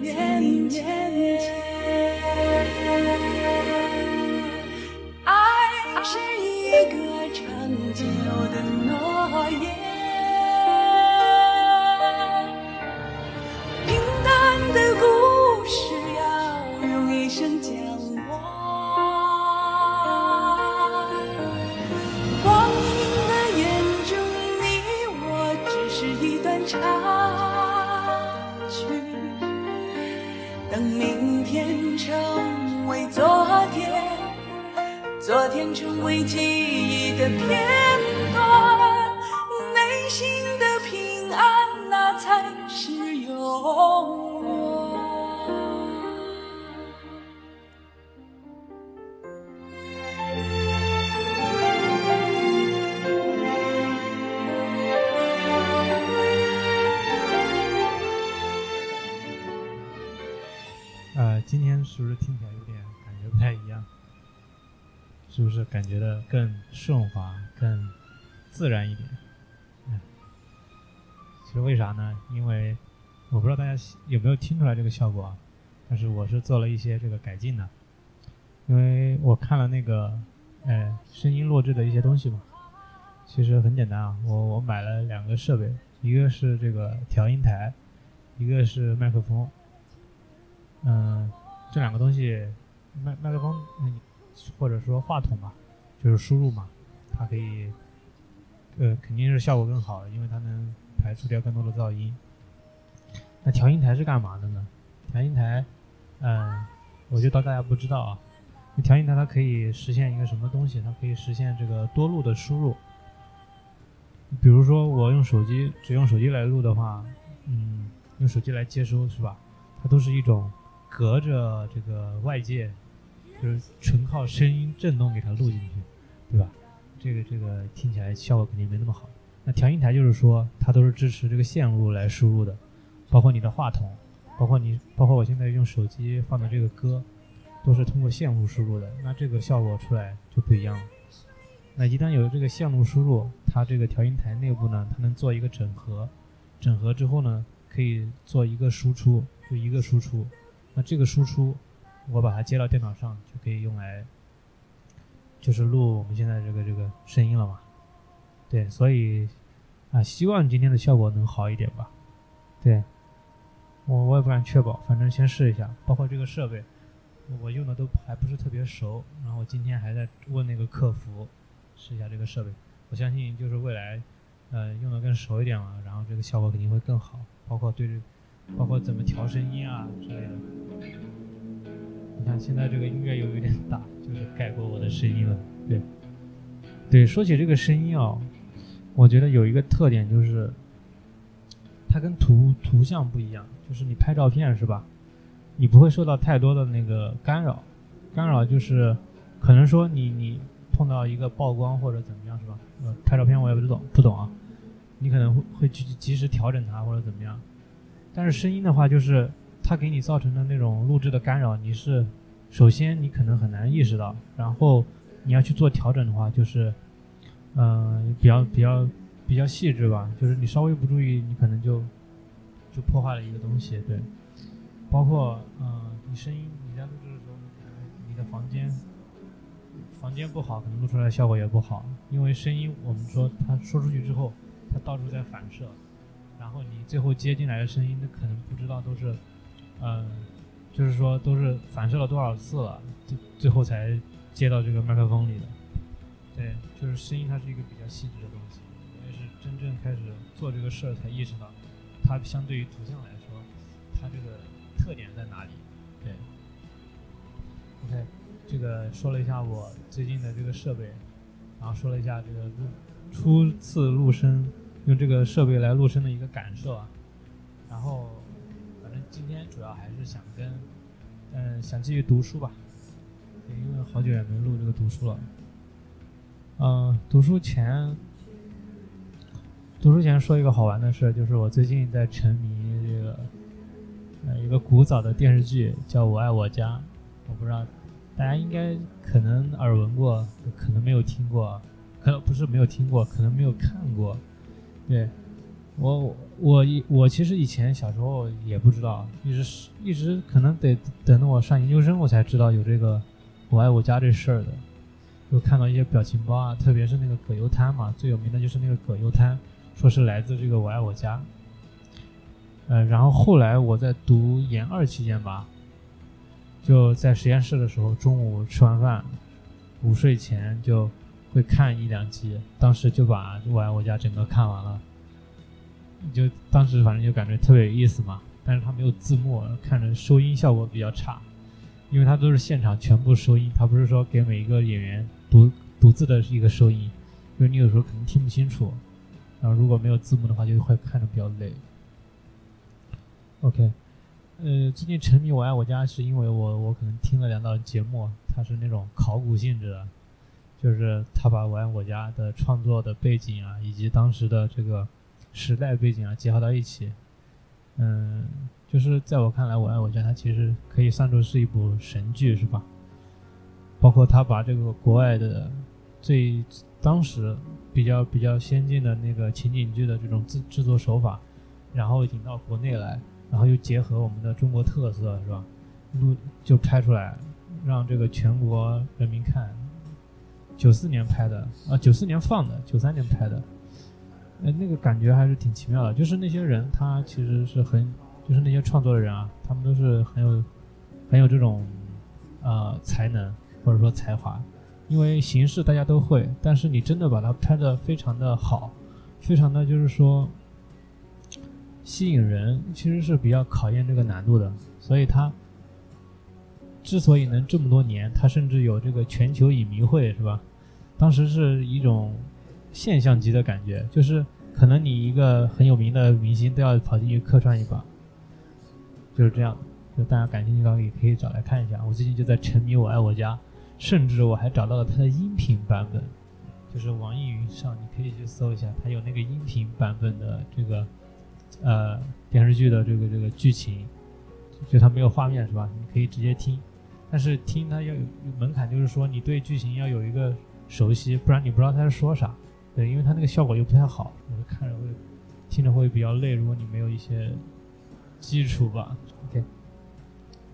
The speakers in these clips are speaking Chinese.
面前。爱是一个长久的诺言，天成为记忆的片段，内心的平安，那才是永远。呃，今天是不是听起来有点感觉不太一样？是不是感觉的更顺滑、更自然一点？其实为啥呢？因为我不知道大家有没有听出来这个效果啊，但是我是做了一些这个改进的，因为我看了那个呃声音录制的一些东西嘛，其实很简单啊，我我买了两个设备，一个是这个调音台，一个是麦克风。嗯，这两个东西，麦麦克风，或者说话筒嘛，就是输入嘛，它可以，呃，肯定是效果更好，因为它能排除掉更多的噪音。那调音台是干嘛的呢？调音台，嗯，我就当大家不知道啊。调音台它可以实现一个什么东西？它可以实现这个多路的输入。比如说我用手机，只用手机来录的话，嗯，用手机来接收是吧？它都是一种。隔着这个外界，就是纯靠声音震动给它录进去，对吧？这个这个听起来效果肯定没那么好。那调音台就是说，它都是支持这个线路来输入的，包括你的话筒，包括你，包括我现在用手机放的这个歌，都是通过线路输入的。那这个效果出来就不一样了。那一旦有这个线路输入，它这个调音台内部呢，它能做一个整合，整合之后呢，可以做一个输出，就一个输出。那这个输出，我把它接到电脑上，就可以用来，就是录我们现在这个这个声音了嘛。对，所以啊，希望今天的效果能好一点吧。对，我我也不敢确保，反正先试一下。包括这个设备，我用的都还不是特别熟，然后今天还在问那个客服试一下这个设备。我相信就是未来，呃，用的更熟一点了，然后这个效果肯定会更好。包括对这。包括怎么调声音啊之类的。你看现在这个音乐又有点大，就是盖过我的声音了。对，对，说起这个声音啊，我觉得有一个特点就是，它跟图图像不一样。就是你拍照片是吧？你不会受到太多的那个干扰，干扰就是可能说你你碰到一个曝光或者怎么样是吧？呃，拍照片我也不懂不懂啊，你可能会会去及时调整它或者怎么样。但是声音的话，就是它给你造成的那种录制的干扰，你是首先你可能很难意识到，然后你要去做调整的话，就是嗯比较比较比较细致吧，就是你稍微不注意，你可能就就破坏了一个东西，对。包括嗯你声音你在录制的时候，你可能你的房间房间不好，可能录出来效果也不好，因为声音我们说它说出去之后，它到处在反射。然后你最后接进来的声音，那可能不知道都是，嗯，就是说都是反射了多少次了，最最后才接到这个麦克风里的。对，就是声音它是一个比较细致的东西，我也是真正开始做这个事儿才意识到，它相对于图像来说，它这个特点在哪里。对。OK，这个说了一下我最近的这个设备，然后说了一下这个录初次录声。用这个设备来录声的一个感受啊，然后主要还是想跟，嗯，想继续读书吧，因为好久也没录这个读书了。嗯，读书前读书前说一个好玩的事，就是我最近在沉迷这个呃一个古早的电视剧，叫《我爱我家》，我不知道大家应该可能耳闻过，可能没有听过，可能不是没有听过，可能没有看过。对我我我其实以前小时候也不知道，一直是一直可能得等到我上研究生我才知道有这个《我爱我家》这事儿的。就看到一些表情包啊，特别是那个葛优瘫嘛，最有名的就是那个葛优瘫，说是来自这个我爱我家。呃，然后后来我在读研二期间吧，就在实验室的时候，中午吃完饭，午睡前就会看一两集，当时就把我爱我家整个看完了。就当时反正就感觉特别有意思嘛，但是它没有字幕，看着收音效果比较差，因为它都是现场全部收音，它不是说给每一个演员。独独自的一个收音，因为你有时候可能听不清楚，然后如果没有字幕的话，就会看着比较累。OK，呃，最近沉迷《我爱我家》是因为我我可能听了两档节目，它是那种考古性质的，就是他把《我爱我家》的创作的背景啊，以及当时的这个时代背景啊结合到一起。嗯，就是在我看来，《我爱我家》它其实可以算作是一部神剧，是吧？包括他把这个国外的最当时比较比较先进的那个情景剧的这种制制作手法，然后引到国内来，然后又结合我们的中国特色，是吧？录就拍出来，让这个全国人民看。九四年拍的啊，九四年放的，九三年拍的，哎，那个感觉还是挺奇妙的。就是那些人，他其实是很，就是那些创作的人啊，他们都是很有很有这种呃才能。或者说才华，因为形式大家都会，但是你真的把它拍的非常的好，非常的就是说吸引人，其实是比较考验这个难度的。所以它之所以能这么多年，它甚至有这个全球影迷会，是吧？当时是一种现象级的感觉，就是可能你一个很有名的明星都要跑进去客串一把，就是这样。就大家感兴趣的话，也可以找来看一下。我最近就在沉迷《我爱我家》。甚至我还找到了它的音频版本，就是网易云上，你可以去搜一下，它有那个音频版本的这个呃电视剧的这个这个剧情，就它没有画面是吧？你可以直接听，但是听它要有门槛，就是说你对剧情要有一个熟悉，不然你不知道它在说啥。对，因为它那个效果又不太好，我就看着会听着会比较累。如果你没有一些基础吧，OK，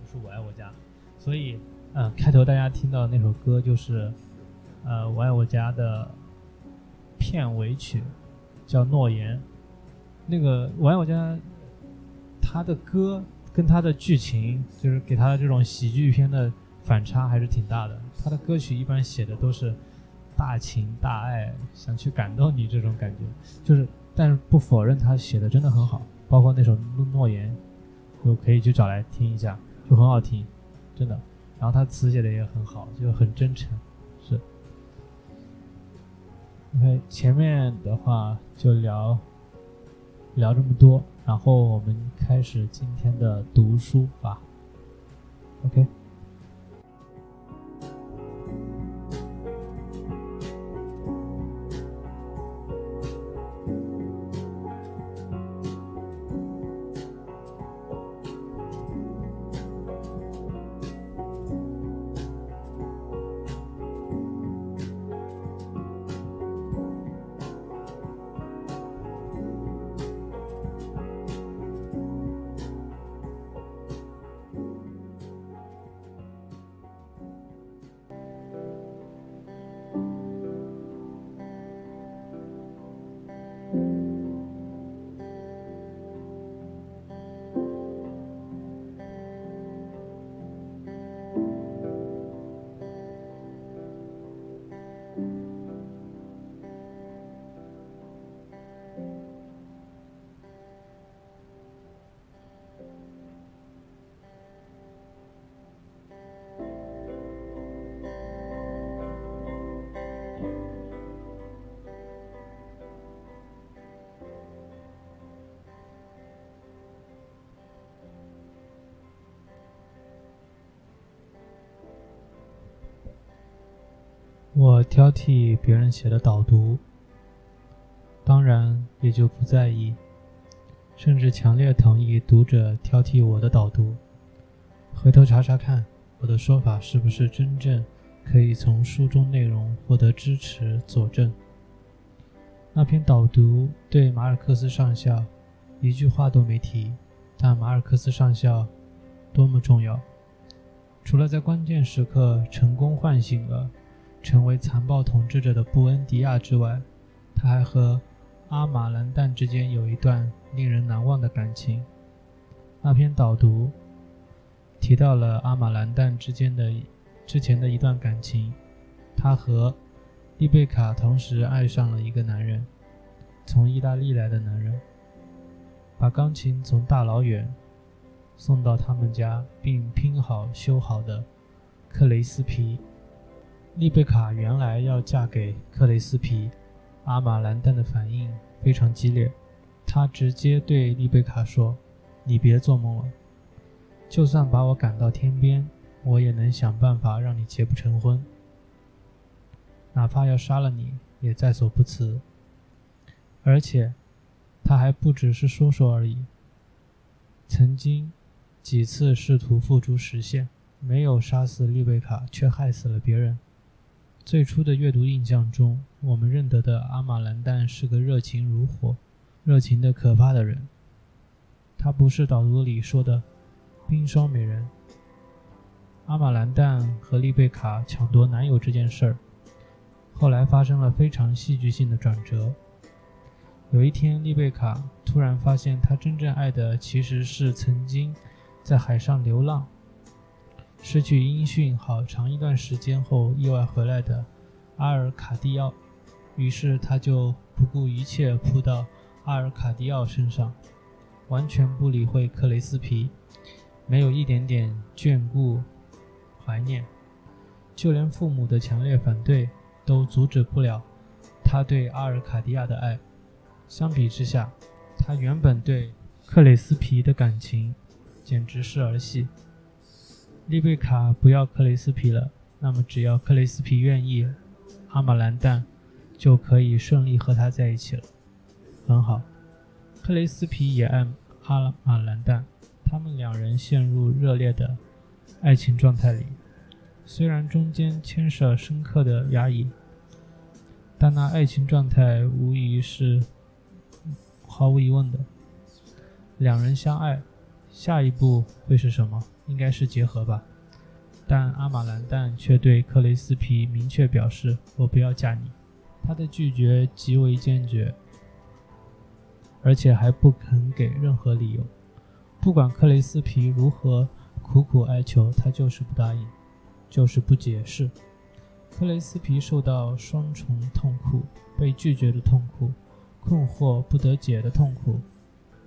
是我爱我家，所以。嗯，开头大家听到那首歌就是，呃，《我爱我家》的片尾曲，叫《诺言》。那个《我爱我家》，他的歌跟他的剧情，就是给他的这种喜剧片的反差还是挺大的。他的歌曲一般写的都是大情大爱，想去感动你这种感觉。就是，但是不否认他写的真的很好，包括那首《诺诺言》，就可以去找来听一下，就很好听，真的。然后他词写的也很好，就很真诚，是。OK，前面的话就聊聊这么多，然后我们开始今天的读书吧。OK。我挑剔别人写的导读，当然也就不在意，甚至强烈同意读者挑剔我的导读。回头查查看，我的说法是不是真正可以从书中内容获得支持佐证？那篇导读对马尔克斯上校一句话都没提，但马尔克斯上校多么重要！除了在关键时刻成功唤醒了成为残暴统治者的布恩迪亚之外，他还和阿马兰旦之间有一段令人难忘的感情。那篇导读提到了阿马兰旦之间的之前的一段感情，他和丽贝卡同时爱上了一个男人，从意大利来的男人，把钢琴从大老远。送到他们家并拼好修好的克雷斯皮，丽贝卡原来要嫁给克雷斯皮，阿马兰旦的反应非常激烈，他直接对丽贝卡说：“你别做梦了，就算把我赶到天边，我也能想办法让你结不成婚，哪怕要杀了你也在所不辞。”而且，他还不只是说说而已，曾经。几次试图付诸实现，没有杀死丽贝卡，却害死了别人。最初的阅读印象中，我们认得的阿玛兰旦是个热情如火、热情的可怕的人。他不是导读里说的冰霜美人。阿玛兰旦和丽贝卡抢夺男友这件事儿，后来发生了非常戏剧性的转折。有一天，丽贝卡突然发现，她真正爱的其实是曾经。在海上流浪，失去音讯好长一段时间后意外回来的阿尔卡蒂奥，于是他就不顾一切扑到阿尔卡蒂奥身上，完全不理会克雷斯皮，没有一点点眷顾、怀念，就连父母的强烈反对都阻止不了他对阿尔卡蒂亚的爱。相比之下，他原本对克雷斯皮的感情。简直是儿戏。丽贝卡不要克雷斯皮了，那么只要克雷斯皮愿意，阿玛兰旦就可以顺利和他在一起了。很好，克雷斯皮也爱阿玛兰旦，他们两人陷入热烈的爱情状态里。虽然中间牵涉深刻的压抑，但那爱情状态无疑是毫无疑问的。两人相爱。下一步会是什么？应该是结合吧。但阿玛兰旦却对克雷斯皮明确表示：“我不要嫁你。”他的拒绝极为坚决，而且还不肯给任何理由。不管克雷斯皮如何苦苦哀求，他就是不答应，就是不解释。克雷斯皮受到双重痛苦：被拒绝的痛苦，困惑不得解的痛苦。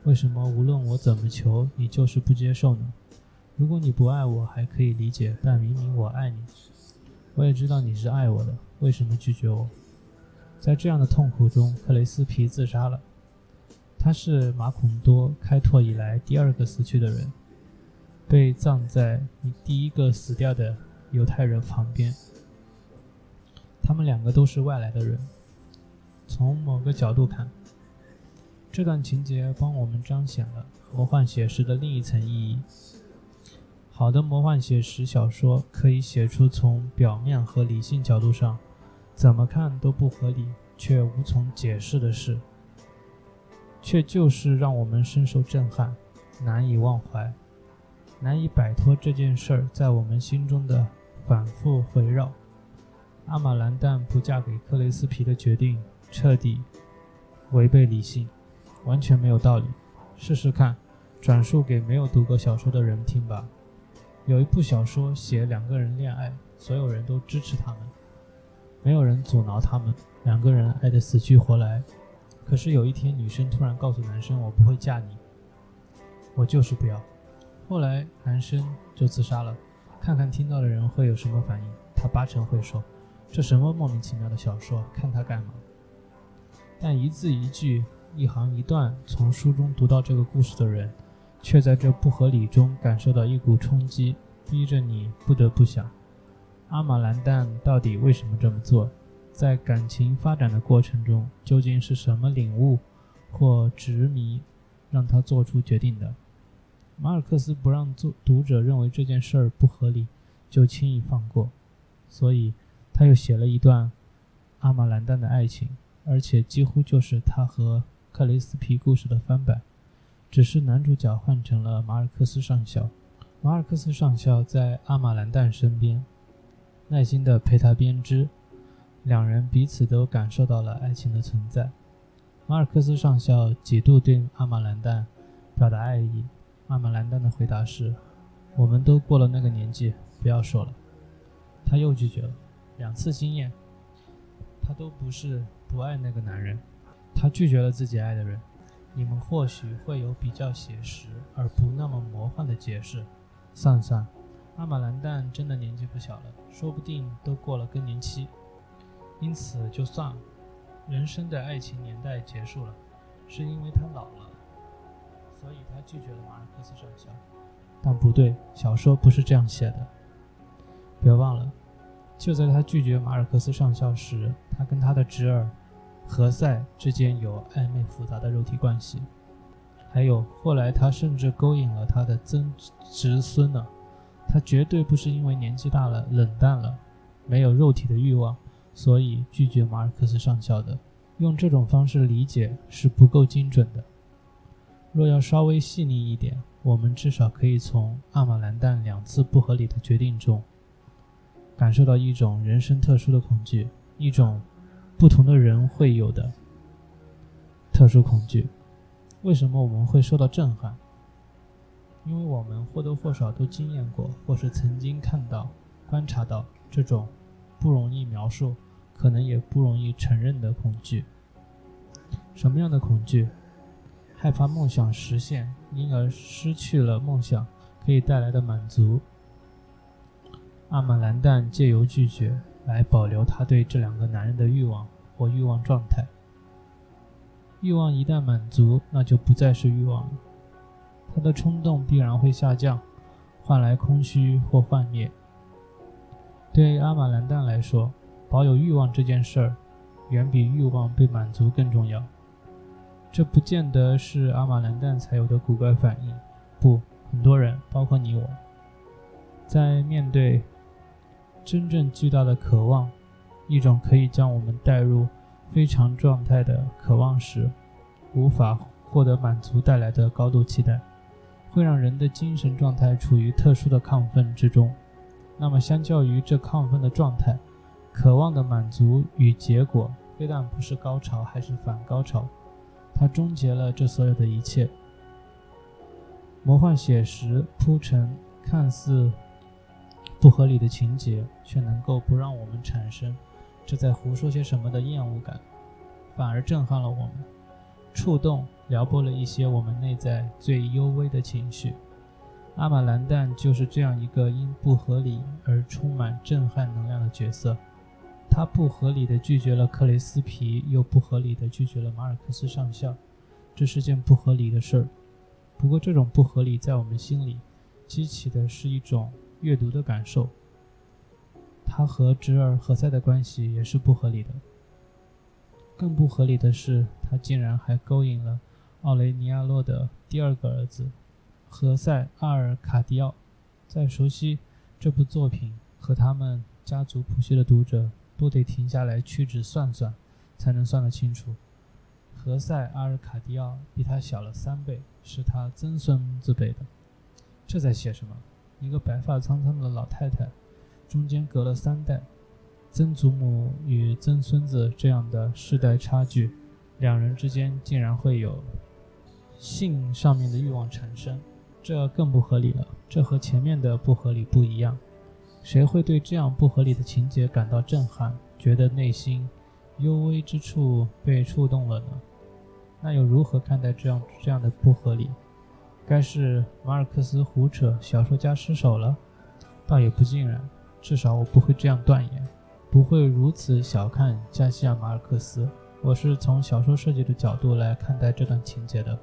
为什么无论我怎么求，你就是不接受呢？如果你不爱我，还可以理解，但明明我爱你，我也知道你是爱我的，为什么拒绝我？在这样的痛苦中，克雷斯皮自杀了。他是马孔多开拓以来第二个死去的人，被葬在你第一个死掉的犹太人旁边。他们两个都是外来的人。从某个角度看。这段情节帮我们彰显了魔幻写实的另一层意义。好的魔幻写实小说可以写出从表面和理性角度上怎么看都不合理却无从解释的事，却就是让我们深受震撼，难以忘怀，难以摆脱这件事儿在我们心中的反复回绕。阿玛兰旦不嫁给克雷斯皮的决定彻底违背理性。完全没有道理，试试看，转述给没有读过小说的人听吧。有一部小说写两个人恋爱，所有人都支持他们，没有人阻挠他们，两个人爱得死去活来。可是有一天，女生突然告诉男生：“我不会嫁你，我就是不要。”后来男生就自杀了。看看听到的人会有什么反应？他八成会说：“这什么莫名其妙的小说？看他干嘛？”但一字一句。一行一段从书中读到这个故事的人，却在这不合理中感受到一股冲击，逼着你不得不想：阿玛兰旦到底为什么这么做？在感情发展的过程中，究竟是什么领悟或执迷，让他做出决定的？马尔克斯不让做读者认为这件事儿不合理，就轻易放过，所以他又写了一段阿玛兰旦的爱情，而且几乎就是他和克雷斯皮故事的翻版，只是男主角换成了马尔克斯上校。马尔克斯上校在阿玛兰丹身边，耐心地陪他编织，两人彼此都感受到了爱情的存在。马尔克斯上校几度对阿玛兰丹表达爱意。阿玛兰丹的回答是：“我们都过了那个年纪，不要说了。”他又拒绝了两次经验，他都不是不爱那个男人，他拒绝了自己爱的人。你们或许会有比较写实而不那么魔幻的解释。算算，阿玛兰丹真的年纪不小了，说不定都过了更年期，因此就算了。人生的爱情年代结束了，是因为他老了。所以他拒绝了马尔克斯上校，但不对，小说不是这样写的。别忘了，就在他拒绝马尔克斯上校时，他跟他的侄儿何塞之间有暧昧复杂的肉体关系。还有后来，他甚至勾引了他的曾侄孙呢。他绝对不是因为年纪大了冷淡了，没有肉体的欲望，所以拒绝马尔克斯上校的。用这种方式理解是不够精准的。若要稍微细腻一点，我们至少可以从阿玛兰丹两次不合理的决定中，感受到一种人生特殊的恐惧，一种不同的人会有的特殊恐惧。为什么我们会受到震撼？因为我们或多或少都经验过，或是曾经看到、观察到这种不容易描述，可能也不容易承认的恐惧。什么样的恐惧？害怕梦想实现，因而失去了梦想可以带来的满足。阿玛兰旦借由拒绝来保留他对这两个男人的欲望或欲望状态。欲望一旦满足，那就不再是欲望了，他的冲动必然会下降，换来空虚或幻灭。对阿玛兰旦来说，保有欲望这件事儿，远比欲望被满足更重要。这不见得是阿玛兰旦才有的古怪反应，不，很多人，包括你我，在面对真正巨大的渴望，一种可以将我们带入非常状态的渴望时，无法获得满足带来的高度期待，会让人的精神状态处于特殊的亢奋之中。那么，相较于这亢奋的状态，渴望的满足与结果，非但不是高潮，还是反高潮。它终结了这所有的一切。魔幻写实铺陈看似不合理的情节，却能够不让我们产生这在胡说些什么的厌恶感，反而震撼了我们，触动撩拨了一些我们内在最幽微的情绪。阿玛兰旦就是这样一个因不合理而充满震撼能量的角色。他不合理的拒绝了克雷斯皮，又不合理的拒绝了马尔克斯上校，这是件不合理的事儿。不过，这种不合理在我们心里激起的是一种阅读的感受。他和侄儿何塞的关系也是不合理的。更不合理的是，他竟然还勾引了奥雷尼亚洛的第二个儿子何塞阿尔卡迪奥。在熟悉这部作品和他们家族谱系的读者。都得停下来屈指算算，才能算得清楚。何塞阿尔卡迪奥比他小了三倍，是他曾孙子辈的。这在写什么？一个白发苍苍的老太太，中间隔了三代，曾祖母与曾孙子这样的世代差距，两人之间竟然会有性上面的欲望产生，这更不合理了。这和前面的不合理不一样。谁会对这样不合理的情节感到震撼，觉得内心幽微之处被触动了呢？那又如何看待这样这样的不合理？该是马尔克斯胡扯，小说家失手了？倒也不尽然，至少我不会这样断言，不会如此小看加西亚马尔克斯。我是从小说设计的角度来看待这段情节的。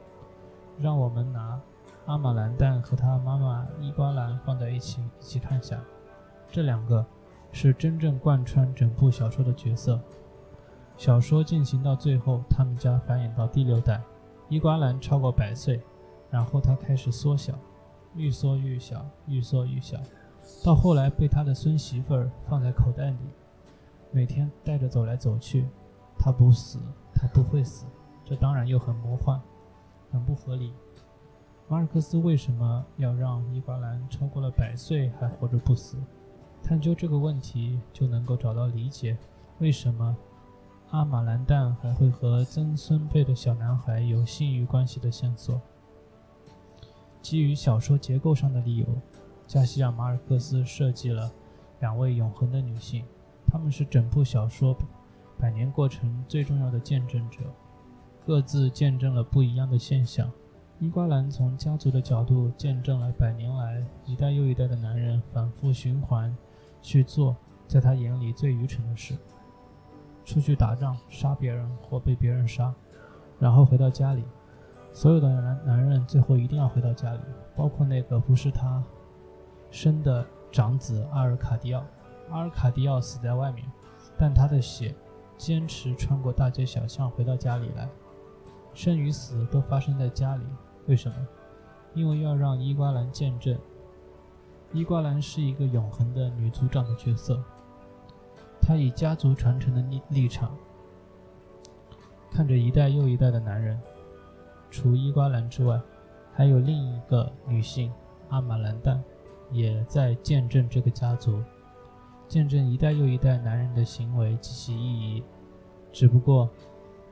让我们拿阿玛兰黛和他妈妈伊瓜兰放在一起，一起看下。这两个是真正贯穿整部小说的角色，小说进行到最后，他们家繁衍到第六代，伊瓜兰超过百岁，然后他开始缩小，愈缩愈小，愈缩愈小，到后来被他的孙媳妇儿放在口袋里，每天带着走来走去。他不死，他不会死，这当然又很魔幻，很不合理。马尔克斯为什么要让伊瓜兰超过了百岁还活着不死？探究这个问题，就能够找到理解为什么阿马兰旦还会和曾孙辈的小男孩有性欲关系的线索。基于小说结构上的理由，加西亚·马尔克斯设计了两位永恒的女性，她们是整部小说百年过程最重要的见证者，各自见证了不一样的现象。伊瓜兰从家族的角度见证了百年来一代又一代的男人反复循环去做在他眼里最愚蠢的事：出去打仗，杀别人或被别人杀，然后回到家里。所有的男男人最后一定要回到家里，包括那个不是他生的长子阿尔卡迪奥。阿尔卡迪奥死在外面，但他的血坚持穿过大街小巷回到家里来。生与死都发生在家里。为什么？因为要让伊瓜兰见证，伊瓜兰是一个永恒的女族长的角色。她以家族传承的立立场，看着一代又一代的男人。除伊瓜兰之外，还有另一个女性阿玛兰旦，也在见证这个家族，见证一代又一代男人的行为及其意义。只不过，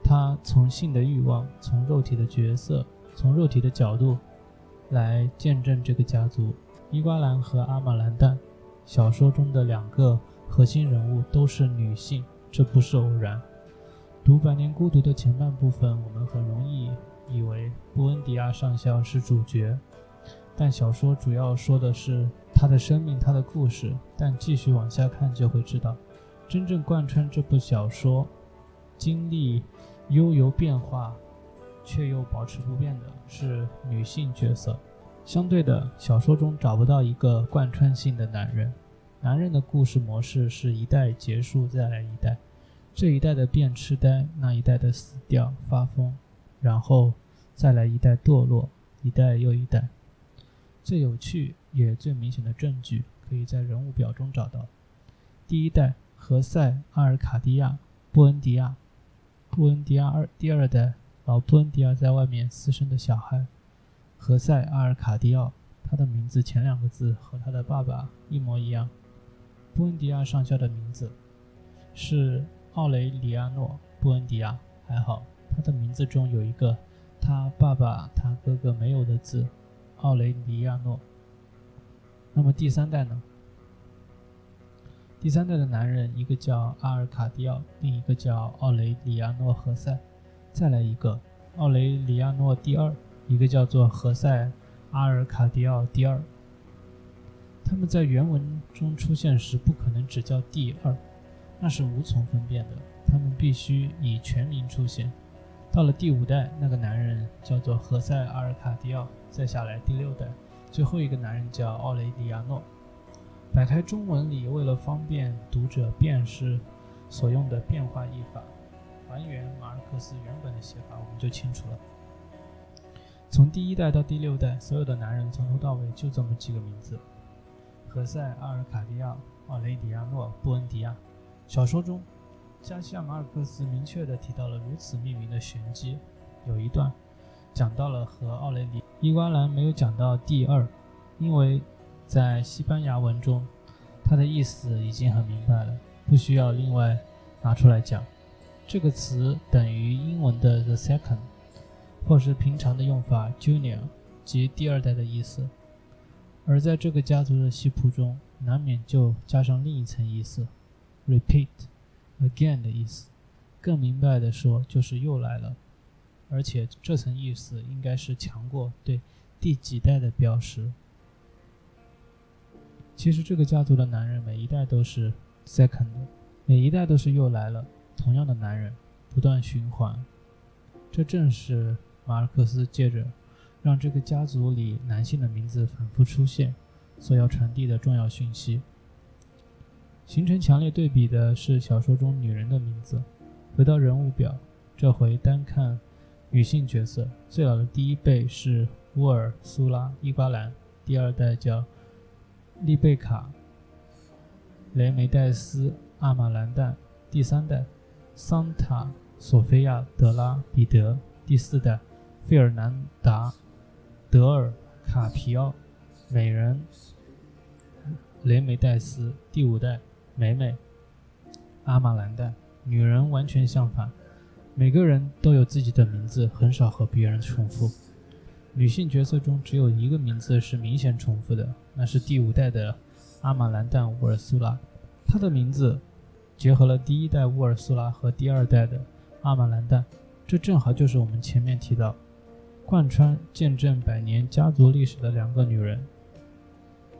她从性的欲望，从肉体的角色。从肉体的角度来见证这个家族，伊瓜兰和阿玛兰旦，小说中的两个核心人物都是女性，这不是偶然。读《百年孤独》的前半部分，我们很容易以为布恩迪亚上校是主角，但小说主要说的是他的生命、他的故事。但继续往下看就会知道，真正贯穿这部小说、经历悠游变化。却又保持不变的是女性角色。相对的，小说中找不到一个贯穿性的男人。男人的故事模式是一代结束，再来一代，这一代的变痴呆，那一代的死掉发疯，然后再来一代堕落，一代又一代。最有趣也最明显的证据，可以在人物表中找到。第一代：何塞·阿尔卡迪亚·布恩迪亚，布恩迪亚二第二代。老布恩迪亚在外面私生的小孩，何塞·阿尔卡迪奥，他的名字前两个字和他的爸爸一模一样。布恩迪亚上校的名字是奥雷里亚诺·布恩迪亚，还好他的名字中有一个他爸爸他哥哥没有的字——奥雷里亚诺。那么第三代呢？第三代的男人，一个叫阿尔卡迪奥，另一个叫奥雷里亚诺·何塞。再来一个奥雷里亚诺第二，一个叫做何塞阿尔卡迪奥第二。他们在原文中出现时不可能只叫第二，那是无从分辨的。他们必须以全名出现。到了第五代，那个男人叫做何塞阿尔卡迪奥。再下来第六代，最后一个男人叫奥雷里亚诺。摆开中文里为了方便读者辨识，所用的变化译法。还原马尔克斯原本的写法，我们就清楚了。从第一代到第六代，所有的男人从头到尾就这么几个名字：何塞·阿尔卡迪奥、奥雷迪亚诺、布恩迪亚。小说中，加西亚·马尔克斯明确地提到了如此命名的玄机。有一段讲到了和奥雷里伊瓜兰没有讲到第二，因为在西班牙文中，它的意思已经很明白了，不需要另外拿出来讲。这个词等于英文的 the second，或是平常的用法 junior，即第二代的意思。而在这个家族的系谱中，难免就加上另一层意思，repeat Again 的意思。更明白的说，就是又来了。而且这层意思应该是强过对第几代的标识。其实这个家族的男人每一代都是 second，每一代都是又来了。同样的男人不断循环，这正是马尔克斯借着让这个家族里男性的名字反复出现所要传递的重要讯息。形成强烈对比的是小说中女人的名字，回到人物表，这回单看女性角色，最老的第一辈是乌尔苏拉·伊瓜兰，第二代叫丽贝卡·雷梅戴斯·阿马兰旦，第三代桑塔·索菲亚·德拉·彼得，第四代费尔南达·德尔卡皮奥，美人雷梅戴斯，第五代美美阿玛兰黛。女人完全相反，每个人都有自己的名字，很少和别人重复。女性角色中只有一个名字是明显重复的，那是第五代的阿玛兰黛乌尔苏拉。她的名字结合了第一代乌尔苏拉和第二代的阿玛兰黛，这正好就是我们前面提到贯穿见证百年家族历史的两个女人。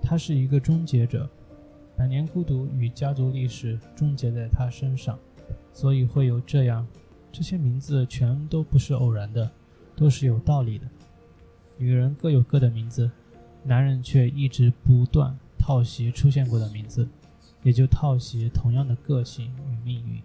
她是一个终结者，百年孤独与家族历史终结在他身上。所以会有这样，这些名字全都不是偶然的，都是有道理的。女人各有各的名字，男人却一直不断套袭出现过的名字，也就套袭同样的个性与命运。